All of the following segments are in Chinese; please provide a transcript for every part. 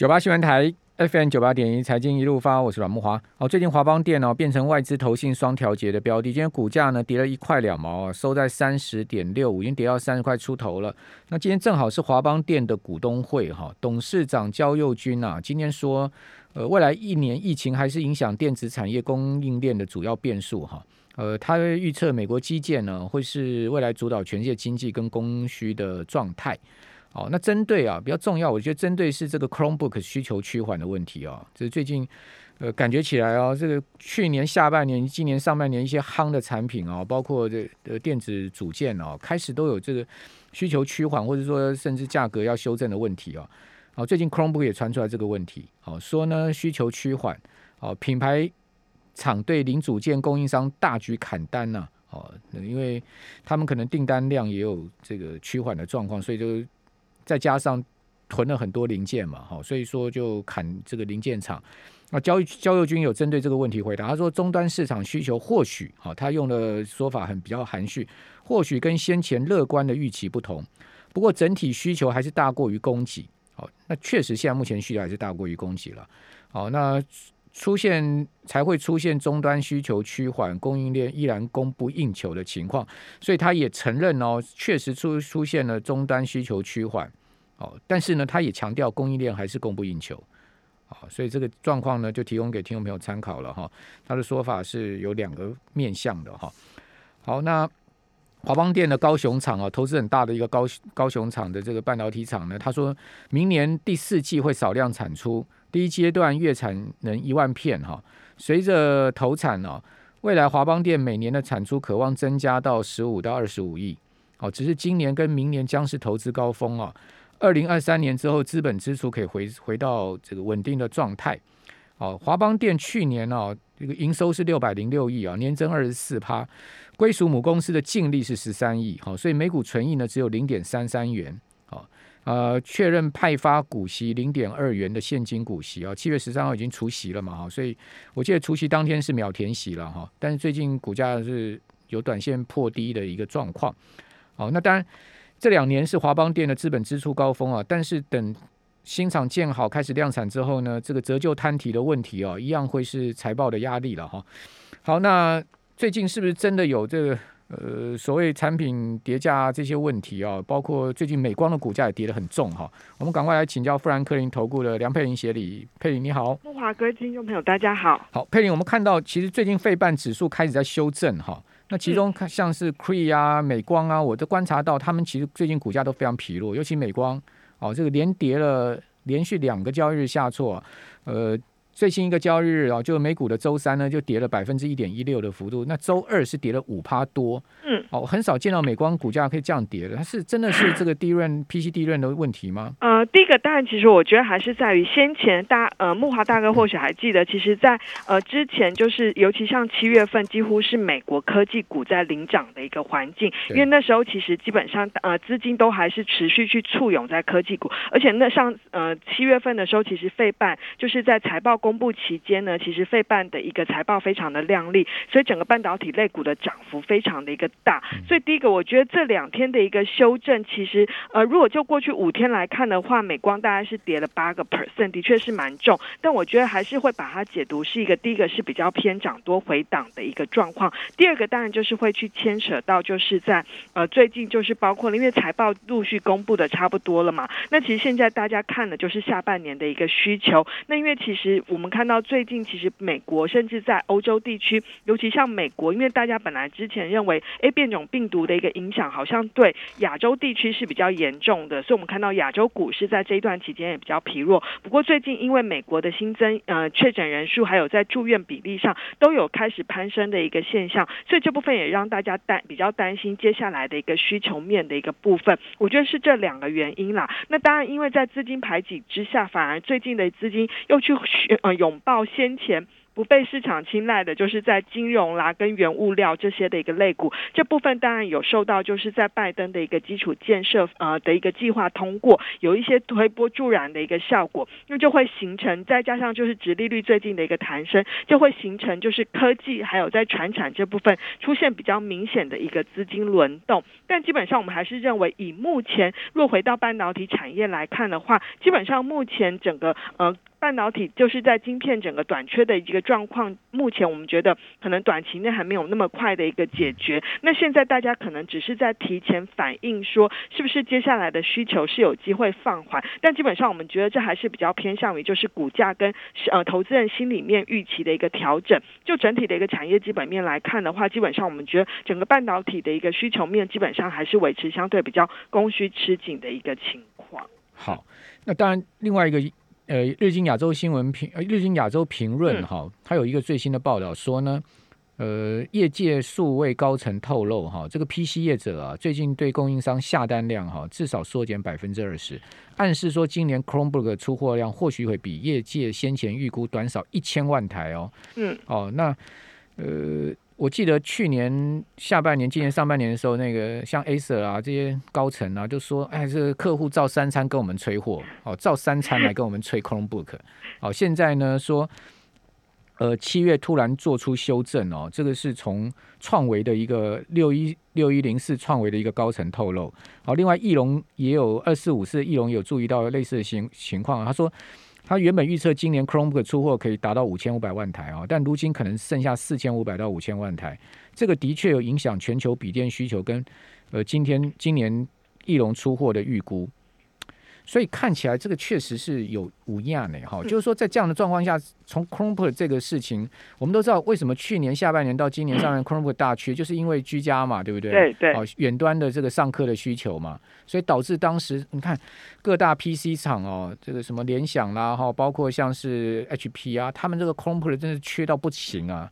九八新闻台 FM 九八点一财经一路发，我是阮木华。哦，最近华邦电哦变成外资投信双调节的标的，今天股价呢跌了一块两毛，收在三十点六五，已经跌到三十块出头了。那今天正好是华邦电的股东会哈，董事长焦佑军啊，今天说，呃，未来一年疫情还是影响电子产业供应链的主要变数哈。呃，他预测美国基建呢会是未来主导全世界经济跟供需的状态。哦，那针对啊比较重要，我觉得针对是这个 Chromebook 需求趋缓的问题啊，这是最近呃感觉起来啊，这个去年下半年、今年上半年一些夯的产品啊，包括这呃电子组件啊，开始都有这个需求趋缓，或者说甚至价格要修正的问题啊。哦，最近 Chromebook 也传出来这个问题，哦，说呢需求趋缓，哦，品牌厂对零组件供应商大举砍单呐，哦，因为他们可能订单量也有这个趋缓的状况，所以就。再加上囤了很多零件嘛，哈，所以说就砍这个零件厂。那焦焦佑军有针对这个问题回答，他说终端市场需求或许，哈，他用的说法很比较含蓄，或许跟先前乐观的预期不同。不过整体需求还是大过于供给，好，那确实现在目前需求还是大过于供给了，好，那出现才会出现终端需求趋缓，供应链依然供不应求的情况。所以他也承认哦，确实出出现了终端需求趋缓。哦，但是呢，他也强调供应链还是供不应求，啊，所以这个状况呢，就提供给听众朋友参考了哈。他的说法是有两个面向的哈。好，那华邦电的高雄厂啊，投资很大的一个高高雄厂的这个半导体厂呢，他说明年第四季会少量产出，第一阶段月产能一万片哈。随着投产呢，未来华邦电每年的产出渴望增加到十五到二十五亿，哦，只是今年跟明年将是投资高峰啊。二零二三年之后，资本支出可以回回到这个稳定的状态。哦，华邦电去年哦，这个营收是六百零六亿啊，年增二十四趴，归属母公司的净利是十三亿，好，所以每股存益呢只有零点三三元。好，呃，确认派发股息零点二元的现金股息啊，七月十三号已经除息了嘛，哈，所以我记得除息当天是秒填息了哈，但是最近股价是有短线破低的一个状况。好，那当然。这两年是华邦电的资本支出高峰啊，但是等新厂建好开始量产之后呢，这个折旧摊提的问题啊，一样会是财报的压力了哈。好，那最近是不是真的有这个呃所谓产品叠加这些问题啊？包括最近美光的股价也跌得很重哈。我们赶快来请教富兰克林投顾的梁佩玲协理，佩玲你好，木华哥听众朋友大家好。好，佩玲，我们看到其实最近费半指数开始在修正哈。那其中看像是 Cree 啊、美光啊，我都观察到他们其实最近股价都非常疲弱，尤其美光哦，这个连跌了连续两个交易日下挫，呃。最新一个交易日啊，就美股的周三呢，就跌了百分之一点一六的幅度。那周二是跌了五趴多，嗯，哦，很少见到美光股价可以这样跌的。它是真的是这个低润 PC 低润的问题吗？呃，第一个当然，其实我觉得还是在于先前大呃木华大哥或许还记得，其实，在呃之前就是尤其像七月份，几乎是美国科技股在领涨的一个环境，因为那时候其实基本上呃资金都还是持续去簇拥在科技股，而且那上呃七月份的时候，其实费半就是在财报公公布期间呢，其实费半的一个财报非常的亮丽，所以整个半导体类股的涨幅非常的一个大。所以第一个，我觉得这两天的一个修正，其实呃，如果就过去五天来看的话，美光大概是跌了八个 percent，的确是蛮重。但我觉得还是会把它解读是一个第一个是比较偏涨多回档的一个状况。第二个当然就是会去牵扯到就是在呃最近就是包括了因为财报陆续公布的差不多了嘛，那其实现在大家看的就是下半年的一个需求。那因为其实我。们看到最近其实美国甚至在欧洲地区，尤其像美国，因为大家本来之前认为，哎，变种病毒的一个影响好像对亚洲地区是比较严重的，所以我们看到亚洲股市在这一段期间也比较疲弱。不过最近因为美国的新增呃确诊人数，还有在住院比例上都有开始攀升的一个现象，所以这部分也让大家担比较担心接下来的一个需求面的一个部分。我觉得是这两个原因啦。那当然，因为在资金排挤之下，反而最近的资金又去呃。拥抱先前不被市场青睐的，就是在金融啦跟原物料这些的一个类股，这部分当然有受到就是在拜登的一个基础建设呃的一个计划通过，有一些推波助澜的一个效果，那就会形成再加上就是殖利率最近的一个弹升，就会形成就是科技还有在船产这部分出现比较明显的一个资金轮动，但基本上我们还是认为以目前若回到半导体产业来看的话，基本上目前整个呃。半导体就是在晶片整个短缺的一个状况，目前我们觉得可能短期内还没有那么快的一个解决。那现在大家可能只是在提前反映说，是不是接下来的需求是有机会放缓？但基本上我们觉得这还是比较偏向于就是股价跟呃投资人心里面预期的一个调整。就整体的一个产业基本面来看的话，基本上我们觉得整个半导体的一个需求面基本上还是维持相对比较供需吃紧的一个情况。好，那当然另外一个。呃，日经亚洲新闻评，呃，日经亚洲评论哈，它有一个最新的报道说呢，呃，业界数位高层透露哈，这个 PC 业者啊，最近对供应商下单量哈，至少缩减百分之二十，暗示说今年 Chromebook 出货量或许会比业界先前预估短少一千万台哦。嗯。哦，那呃。我记得去年下半年、今年上半年的时候，那个像 Acer 啊这些高层啊，就说：“哎，这个客户照三餐跟我们催货，哦，照三餐来跟我们催 Chromebook。”哦，现在呢说，呃，七月突然做出修正哦，这个是从创维的一个六一六一零四创维的一个高层透露。好，另外翼龙也有二四五四，翼龙有注意到类似的情情况，他说。他原本预测今年 Chromebook 出货可以达到五千五百万台啊，但如今可能剩下四千五百到五千万台，这个的确有影响全球笔电需求跟呃今天今年翼龙出货的预估。所以看起来这个确实是有无恙呢，哈，就是说在这样的状况下，从 Chromebook 这个事情，我们都知道为什么去年下半年到今年上半年 Chromebook 大缺，就是因为居家嘛，对不对？对对。哦，远端的这个上课的需求嘛，所以导致当时你看各大 PC 厂哦，这个什么联想啦，哈，包括像是 HP 啊，他们这个 Chromebook 真是缺到不行啊。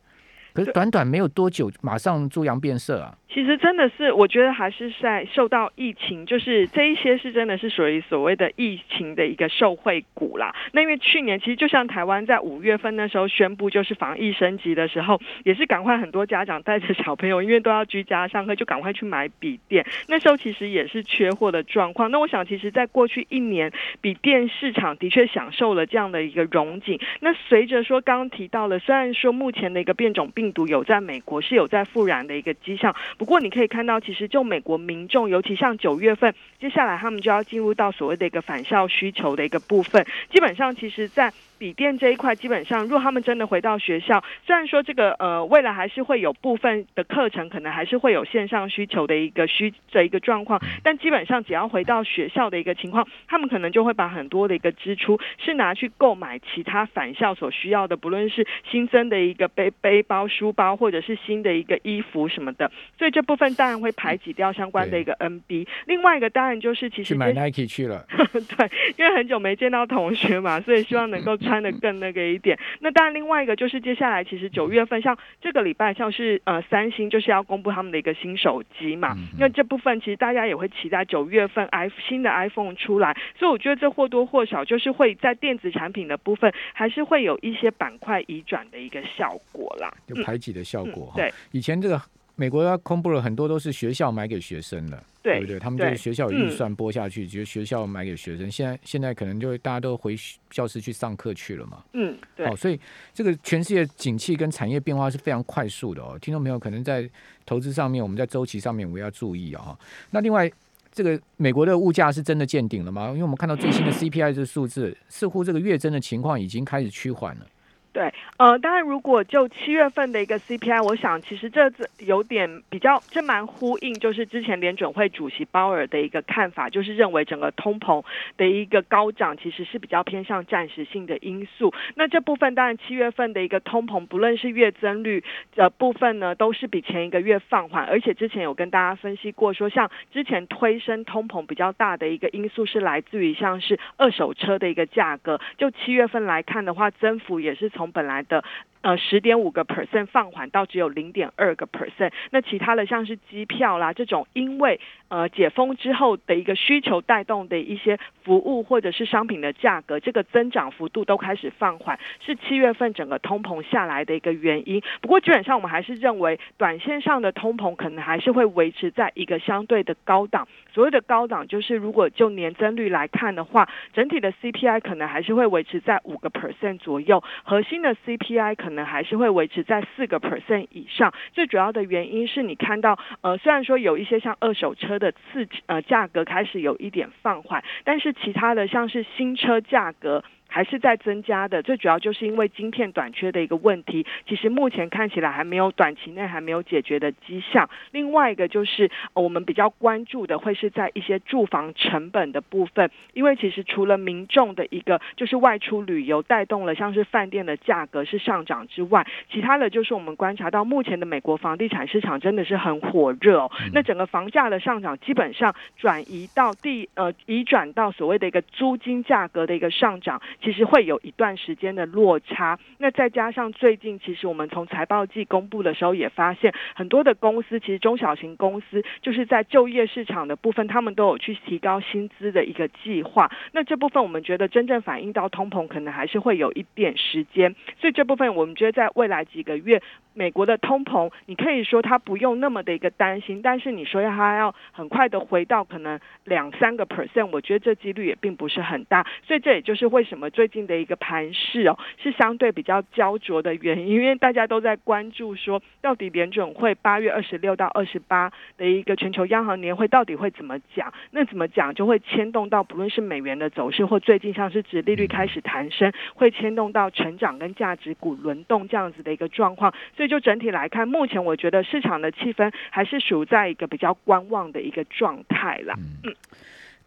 可是短短没有多久，马上猪羊变色啊！其实真的是，我觉得还是在受到疫情，就是这一些是真的是属于所谓的疫情的一个受惠股啦。那因为去年其实就像台湾在五月份那时候宣布就是防疫升级的时候，也是赶快很多家长带着小朋友，因为都要居家上课，就赶快去买笔电。那时候其实也是缺货的状况。那我想，其实在过去一年，笔电市场的确享受了这样的一个荣景。那随着说刚刚提到了，虽然说目前的一个变种病毒有在美国是有在复燃的一个迹象。不过你可以看到，其实就美国民众，尤其像九月份，接下来他们就要进入到所谓的一个返校需求的一个部分。基本上，其实，在笔电这一块，基本上，如果他们真的回到学校，虽然说这个呃未来还是会有部分的课程，可能还是会有线上需求的一个需的一个状况，但基本上只要回到学校的一个情况，他们可能就会把很多的一个支出是拿去购买其他返校所需要的，不论是新增的一个背背包、书包，或者是新的一个衣服什么的，所以这部分当然会排挤掉相关的一个 NB。另外一个当然就是其实去买 Nike 去了，对，因为很久没见到同学嘛，所以希望能够。穿的更那个一点，那当然另外一个就是接下来其实九月份像这个礼拜像是呃三星就是要公布他们的一个新手机嘛，那这部分其实大家也会期待九月份 i 新的 iPhone 出来，所以我觉得这或多或少就是会在电子产品的部分还是会有一些板块移转的一个效果啦，有排挤的效果。对，以前这个。美国要公布了很多都是学校买给学生的，对不对？他们就是学校有预算拨下去，就学校买给学生。现在现在可能就大家都回教室去上课去了嘛。嗯，对。好，所以这个全世界景气跟产业变化是非常快速的哦。听众朋友可能在投资上面，我们在周期上面我们要注意啊。那另外，这个美国的物价是真的见顶了吗？因为我们看到最新的 CPI 这个数字，似乎这个月增的情况已经开始趋缓了。对，呃，当然，如果就七月份的一个 CPI，我想其实这次有点比较，这蛮呼应，就是之前联准会主席鲍尔的一个看法，就是认为整个通膨的一个高涨其实是比较偏向暂时性的因素。那这部分当然七月份的一个通膨，不论是月增率的部分呢，都是比前一个月放缓，而且之前有跟大家分析过，说像之前推升通膨比较大的一个因素是来自于像是二手车的一个价格，就七月份来看的话，增幅也是。从本来的呃十点五个 percent 放缓到只有零点二个 percent。那其他的像是机票啦这种，因为呃解封之后的一个需求带动的一些服务或者是商品的价格，这个增长幅度都开始放缓，是七月份整个通膨下来的一个原因。不过基本上我们还是认为，短线上的通膨可能还是会维持在一个相对的高档。所谓的高档，就是如果就年增率来看的话，整体的 CPI 可能还是会维持在五个 percent 左右，核新的 CPI 可能还是会维持在四个 percent 以上。最主要的原因是你看到，呃，虽然说有一些像二手车的次呃价格开始有一点放缓，但是其他的像是新车价格。还是在增加的，最主要就是因为晶片短缺的一个问题，其实目前看起来还没有短期内还没有解决的迹象。另外一个就是我们比较关注的会是在一些住房成本的部分，因为其实除了民众的一个就是外出旅游带动了像是饭店的价格是上涨之外，其他的就是我们观察到目前的美国房地产市场真的是很火热，那整个房价的上涨基本上转移到地呃移转到所谓的一个租金价格的一个上涨。其实会有一段时间的落差，那再加上最近，其实我们从财报季公布的时候也发现，很多的公司，其实中小型公司，就是在就业市场的部分，他们都有去提高薪资的一个计划。那这部分我们觉得真正反映到通膨，可能还是会有一点时间。所以这部分我们觉得在未来几个月，美国的通膨，你可以说它不用那么的一个担心，但是你说要它要很快的回到可能两三个 percent，我觉得这几率也并不是很大。所以这也就是为什么。最近的一个盘势哦，是相对比较焦灼的原因，因为大家都在关注说，到底联准会八月二十六到二十八的一个全球央行年会到底会怎么讲？那怎么讲就会牵动到不论是美元的走势，或最近像是指利率开始弹升，会牵动到成长跟价值股轮动这样子的一个状况。所以就整体来看，目前我觉得市场的气氛还是属在一个比较观望的一个状态啦。嗯，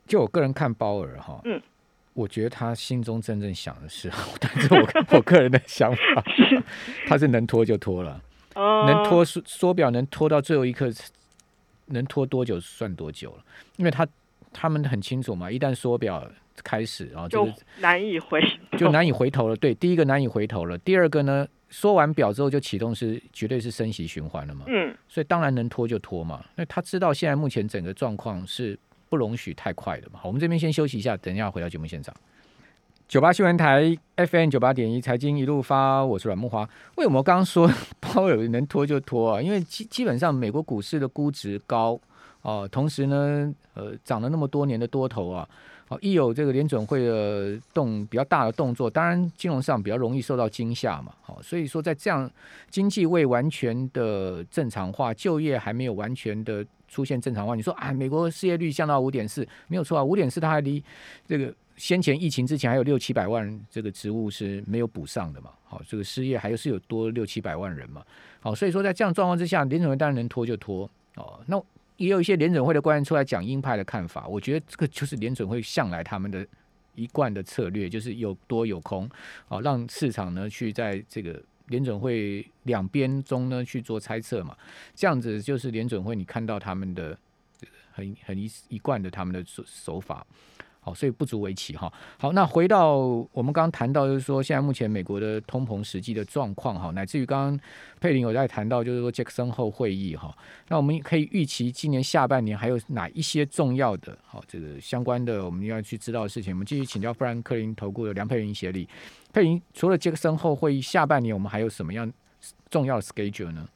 就我个人看鲍尔哈，嗯。我觉得他心中真正想的是，但是我 我个人的想法，他是能拖就拖了，能拖缩缩表能拖到最后一刻，能拖多久算多久了，因为他他们很清楚嘛，一旦缩表开始，然后就难以回，就难以回头了。对，第一个难以回头了，第二个呢，缩完表之后就启动是绝对是升息循环了嘛，嗯，所以当然能拖就拖嘛，那他知道现在目前整个状况是。不容许太快的嘛。好，我们这边先休息一下，等一下回到节目现场。九八新闻台 FM 九八点一财经一路发，我是阮木华。为什么刚刚说 鲍尔能拖就拖啊？因为基基本上美国股市的估值高哦，同时呢，呃，涨了那么多年的多头啊，好，一有这个联准会的动比较大的动作，当然金融上比较容易受到惊吓嘛。好，所以说在这样经济未完全的正常化，就业还没有完全的。出现正常化，你说啊，美国失业率降到五点四，没有错啊，五点四它还离这个先前疫情之前还有六七百万这个职务是没有补上的嘛，好，这个失业还有是有多六七百万人嘛，好，所以说在这样状况之下，联准会当然能拖就拖哦，那也有一些联准会的官员出来讲鹰派的看法，我觉得这个就是联准会向来他们的一贯的策略，就是有多有空，好，让市场呢去在这个。联准会两边中呢去做猜测嘛，这样子就是联准会你看到他们的很很一一贯的他们的手手法。好，所以不足为奇哈。好，那回到我们刚刚谈到，就是说现在目前美国的通膨实际的状况哈，乃至于刚刚佩林有在谈到，就是说杰克森后会议哈，那我们可以预期今年下半年还有哪一些重要的好这个相关的我们要去知道的事情？我们继续请教富兰克林投顾的梁佩林协理。佩林，除了杰克森后会议，下半年我们还有什么样重要的 schedule 呢？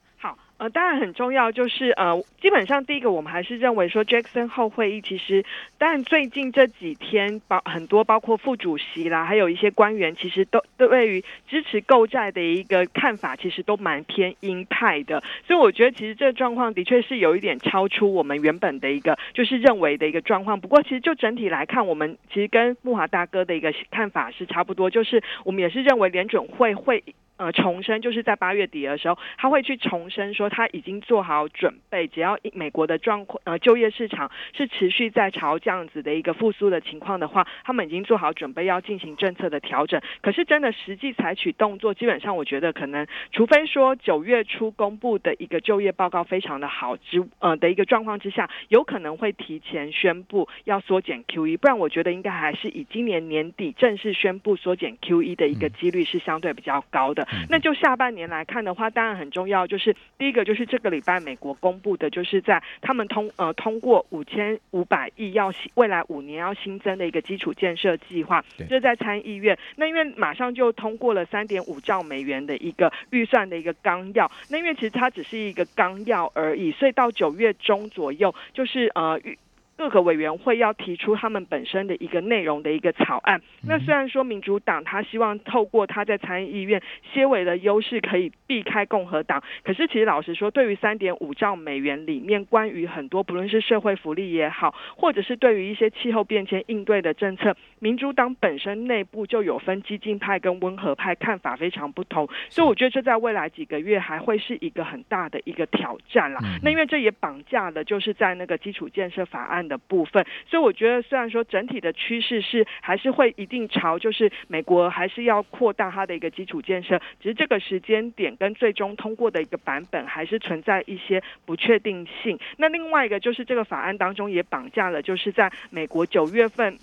呃，当然很重要，就是呃，基本上第一个，我们还是认为说，Jackson 后会议其实，但最近这几天，包很多包括副主席啦，还有一些官员，其实都对于支持购债的一个看法，其实都蛮偏鹰派的。所以我觉得，其实这个状况的确是有一点超出我们原本的一个就是认为的一个状况。不过，其实就整体来看，我们其实跟木华大哥的一个看法是差不多，就是我们也是认为联准会会。呃，重申就是在八月底的时候，他会去重申说他已经做好准备，只要美国的状况呃就业市场是持续在朝这样子的一个复苏的情况的话，他们已经做好准备要进行政策的调整。可是真的实际采取动作，基本上我觉得可能，除非说九月初公布的一个就业报告非常的好之呃的一个状况之下，有可能会提前宣布要缩减 QE，不然我觉得应该还是以今年年底正式宣布缩减 QE 的一个几率是相对比较高的。的。那就下半年来看的话，当然很重要，就是第一个就是这个礼拜美国公布的，就是在他们通呃通过五千五百亿要未来五年要新增的一个基础建设计划，这在参议院。那因为马上就通过了三点五兆美元的一个预算的一个纲要，那因为其实它只是一个纲要而已，所以到九月中左右就是呃预。各个委员会要提出他们本身的一个内容的一个草案。那虽然说民主党他希望透过他在参议院些微的优势可以避开共和党，可是其实老实说，对于三点五兆美元里面关于很多不论是社会福利也好，或者是对于一些气候变迁应对的政策，民主党本身内部就有分激进派跟温和派看法非常不同。所以我觉得这在未来几个月还会是一个很大的一个挑战啦。那因为这也绑架了就是在那个基础建设法案。的部分，所以我觉得虽然说整体的趋势是还是会一定朝，就是美国还是要扩大它的一个基础建设，只是这个时间点跟最终通过的一个版本还是存在一些不确定性。那另外一个就是这个法案当中也绑架了，就是在美国九月份。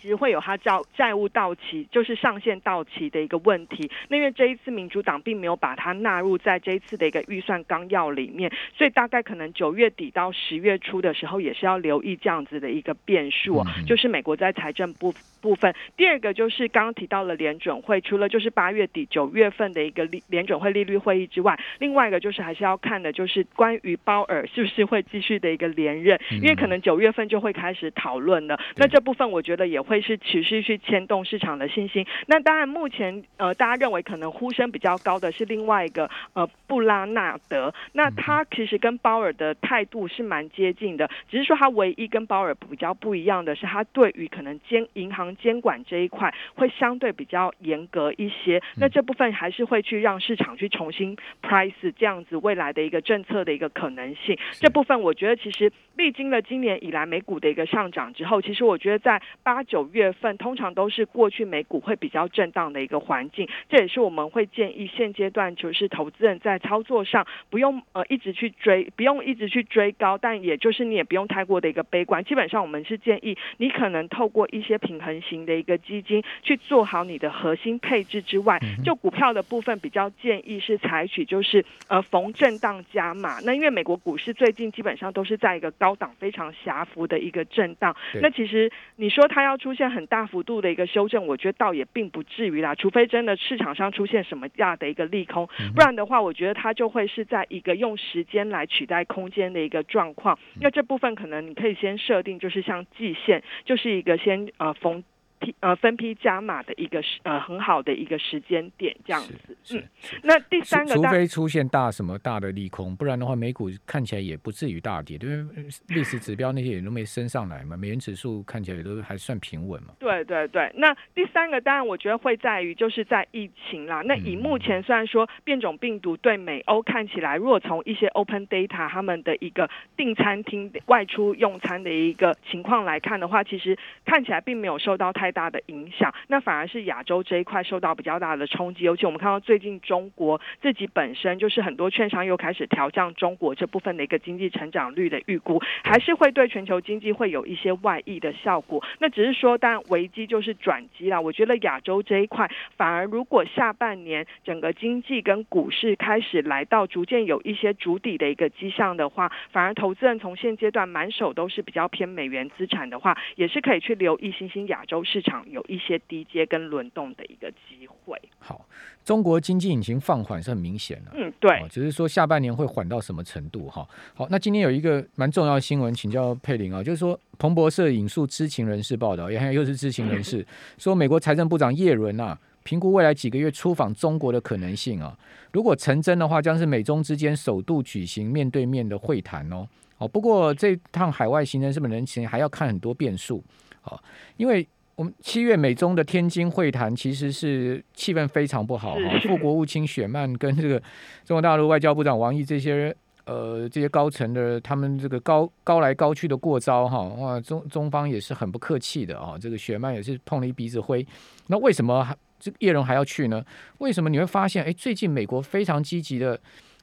其实会有它债债务到期，就是上限到期的一个问题。那因为这一次民主党并没有把它纳入在这一次的一个预算纲要里面，所以大概可能九月底到十月初的时候，也是要留意这样子的一个变数。就是美国在财政部部分，第二个就是刚刚提到了联准会，除了就是八月底九月份的一个利联准会利率会议之外，另外一个就是还是要看的，就是关于鲍尔是不是会继续的一个连任，因为可能九月份就会开始讨论了。那这部分我觉得也。会是持续去牵动市场的信心。那当然，目前呃，大家认为可能呼声比较高的是另外一个呃布拉纳德。那他其实跟鲍尔的态度是蛮接近的，只是说他唯一跟鲍尔比较不一样的是，他对于可能监银行监管这一块会相对比较严格一些。那这部分还是会去让市场去重新 price 这样子未来的一个政策的一个可能性。这部分我觉得其实历经了今年以来美股的一个上涨之后，其实我觉得在八九。九月份通常都是过去美股会比较震荡的一个环境，这也是我们会建议现阶段就是投资人在操作上不用呃一直去追，不用一直去追高，但也就是你也不用太过的一个悲观。基本上我们是建议你可能透过一些平衡型的一个基金去做好你的核心配置之外，就股票的部分比较建议是采取就是呃逢震荡加码。那因为美国股市最近基本上都是在一个高档非常狭幅的一个震荡，那其实你说它要出。出现很大幅度的一个修正，我觉得倒也并不至于啦。除非真的市场上出现什么样的一个利空，不然的话，我觉得它就会是在一个用时间来取代空间的一个状况。那这部分可能你可以先设定，就是像季线，就是一个先呃逢。批呃分批加码的一个时呃很好的一个时间点这样子，嗯，那第三个，除非出现大什么大的利空，不然的话，美股看起来也不至于大跌，因为历史指标那些也都没升上来嘛，美元指数看起来也都还算平稳嘛。对对对，那第三个当然我觉得会在于就是在疫情啦。那以目前虽然说变种病毒对美欧看起来，如果从一些 open data 他们的一个订餐厅外出用餐的一个情况来看的话，其实看起来并没有受到太。太大的影响，那反而是亚洲这一块受到比较大的冲击。尤其我们看到最近中国自己本身就是很多券商又开始调降中国这部分的一个经济成长率的预估，还是会对全球经济会有一些外溢的效果。那只是说，当然危机就是转机啦。我觉得亚洲这一块反而如果下半年整个经济跟股市开始来到逐渐有一些筑底的一个迹象的话，反而投资人从现阶段满手都是比较偏美元资产的话，也是可以去留意新兴亚洲市。市场有一些低阶跟轮动的一个机会。好，中国经济引擎放缓是很明显的。嗯，对，只是说下半年会缓到什么程度？哈，好，那今天有一个蛮重要的新闻，请教佩玲啊，就是说彭博社引述知情人士报道，也还又是知情人士 说，美国财政部长叶伦啊，评估未来几个月出访中国的可能性啊，如果成真的话，将是美中之间首度举行面对面的会谈哦。哦，不过这趟海外行程是不是能行，还要看很多变数啊，因为。我们七月美中的天津会谈其实是气氛非常不好哈，副 国务卿雪曼跟这个中国大陆外交部长王毅这些呃这些高层的他们这个高高来高去的过招哈，哇中中方也是很不客气的啊，这个雪曼也是碰了一鼻子灰。那为什么还这叶荣还要去呢？为什么你会发现哎最近美国非常积极的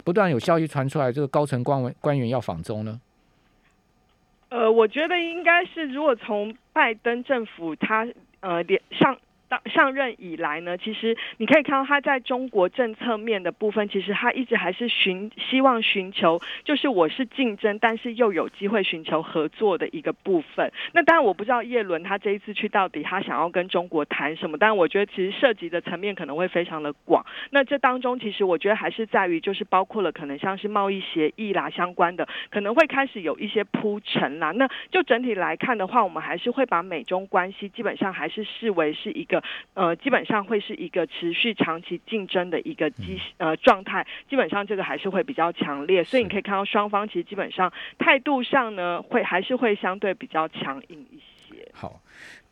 不断有消息传出来，这个高层官文官员要访中呢？呃，我觉得应该是，如果从拜登政府他呃连上当上任以来呢，其实你可以看到他在中国政策面的部分，其实他一直还是寻希望寻求，就是我是竞争，但是又有机会寻求合作的一个部分。那当然我不知道叶伦他这一次去到底他想要跟中国谈什么，但我觉得其实涉及的层面可能会非常的广。那这当中其实我觉得还是在于，就是包括了可能像是贸易协议啦相关的，可能会开始有一些铺陈啦。那就整体来看的话，我们还是会把美中关系基本上还是视为是一个呃，基本上会是一个持续长期竞争的一个基呃状态。基本上这个还是会比较强烈，所以你可以看到双方其实基本上态度上呢，会还是会相对比较强硬一些。好。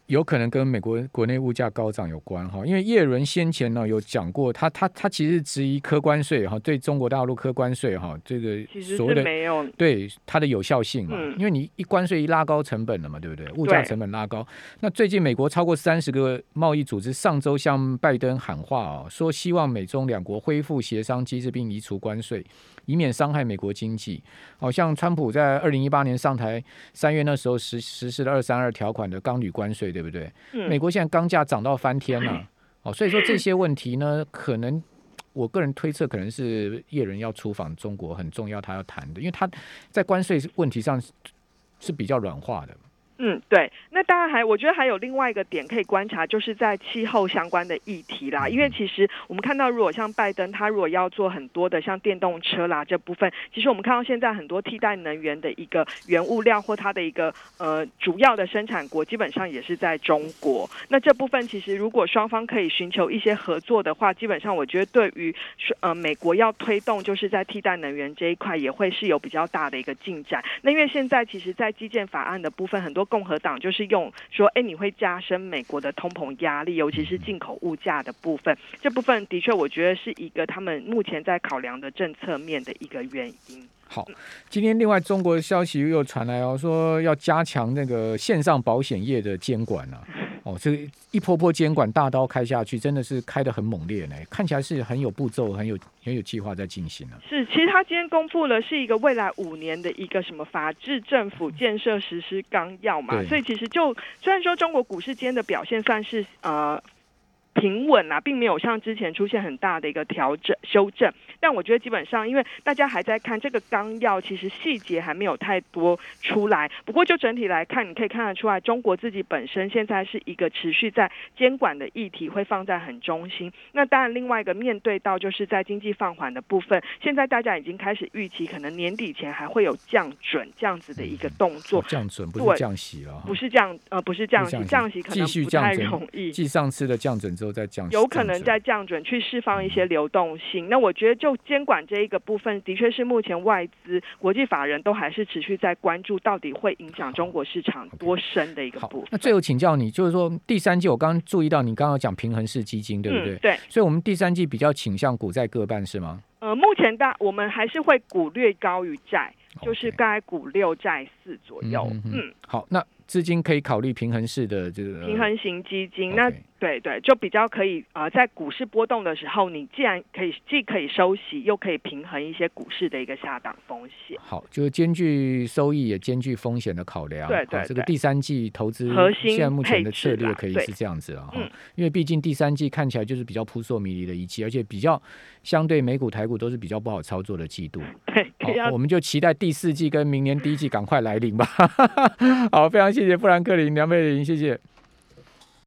有可能跟美国国内物价高涨有关哈，因为叶伦先前呢有讲过，他他他其实质疑科关税哈，对中国大陆科关税哈，这个所谓的没有对它的有效性嘛，因为你一关税一拉高成本了嘛，对不对？物价成本拉高，那最近美国超过三十个贸易组织上周向拜登喊话啊，说希望美中两国恢复协商机制并移除关税。以免伤害美国经济，好像川普在二零一八年上台三月那时候实实施了二三二条款的钢铝关税，对不对？嗯。美国现在钢价涨到翻天了，哦，所以说这些问题呢，可能我个人推测，可能是叶伦要出访中国很重要，他要谈的，因为他在关税问题上是比较软化的。嗯，对，那当然还，我觉得还有另外一个点可以观察，就是在气候相关的议题啦。因为其实我们看到，如果像拜登他如果要做很多的像电动车啦这部分，其实我们看到现在很多替代能源的一个原物料或它的一个呃主要的生产国，基本上也是在中国。那这部分其实如果双方可以寻求一些合作的话，基本上我觉得对于呃美国要推动就是在替代能源这一块，也会是有比较大的一个进展。那因为现在其实，在基建法案的部分，很多共和党就是用说，哎，你会加深美国的通膨压力，尤其是进口物价的部分。这部分的确，我觉得是一个他们目前在考量的政策面的一个原因。好，今天另外中国的消息又传来哦，说要加强那个线上保险业的监管啊。哦，这一波波监管大刀开下去，真的是开的很猛烈呢。看起来是很有步骤、很有很有计划在进行呢。是，其实他今天公布了是一个未来五年的一个什么法治政府建设实施纲要嘛。所以其实就虽然说中国股市今天的表现算是呃。平稳啊，并没有像之前出现很大的一个调整修正，但我觉得基本上，因为大家还在看这个纲要，其实细节还没有太多出来。不过就整体来看，你可以看得出来，中国自己本身现在是一个持续在监管的议题，会放在很中心。那当然，另外一个面对到就是在经济放缓的部分，现在大家已经开始预期，可能年底前还会有降准这样子的一个动作。降准不是降息了，不是降呃，不是降息，降息可能不太容易。继上次的降准。都在降，有可能在降准去释放一些流动性。那我觉得就监管这一个部分，的确是目前外资、国际法人都还是持续在关注，到底会影响中国市场多深的一个部分。那最后请教你，就是说第三季我刚刚注意到你刚刚讲平衡式基金，对不对？对。所以我们第三季比较倾向股债各半是吗？呃，目前大我们还是会股略高于债，就是大概股六债四左右。嗯，好，那资金可以考虑平衡式的这个平衡型基金。那对对，就比较可以呃，在股市波动的时候，你既然可以既可以收息，又可以平衡一些股市的一个下档风险。好，就是兼具收益也兼具风险的考量。对对，这个第三季投资核心现在目前的策略可以是这样子啊。嗯，因为毕竟第三季看起来就是比较扑朔迷离的一季，而且比较相对美股台股都是比较不好操作的季度。对，好我们就期待第四季跟明年第一季赶快来临吧。好，非常谢谢富兰克林、梁佩玲，谢谢。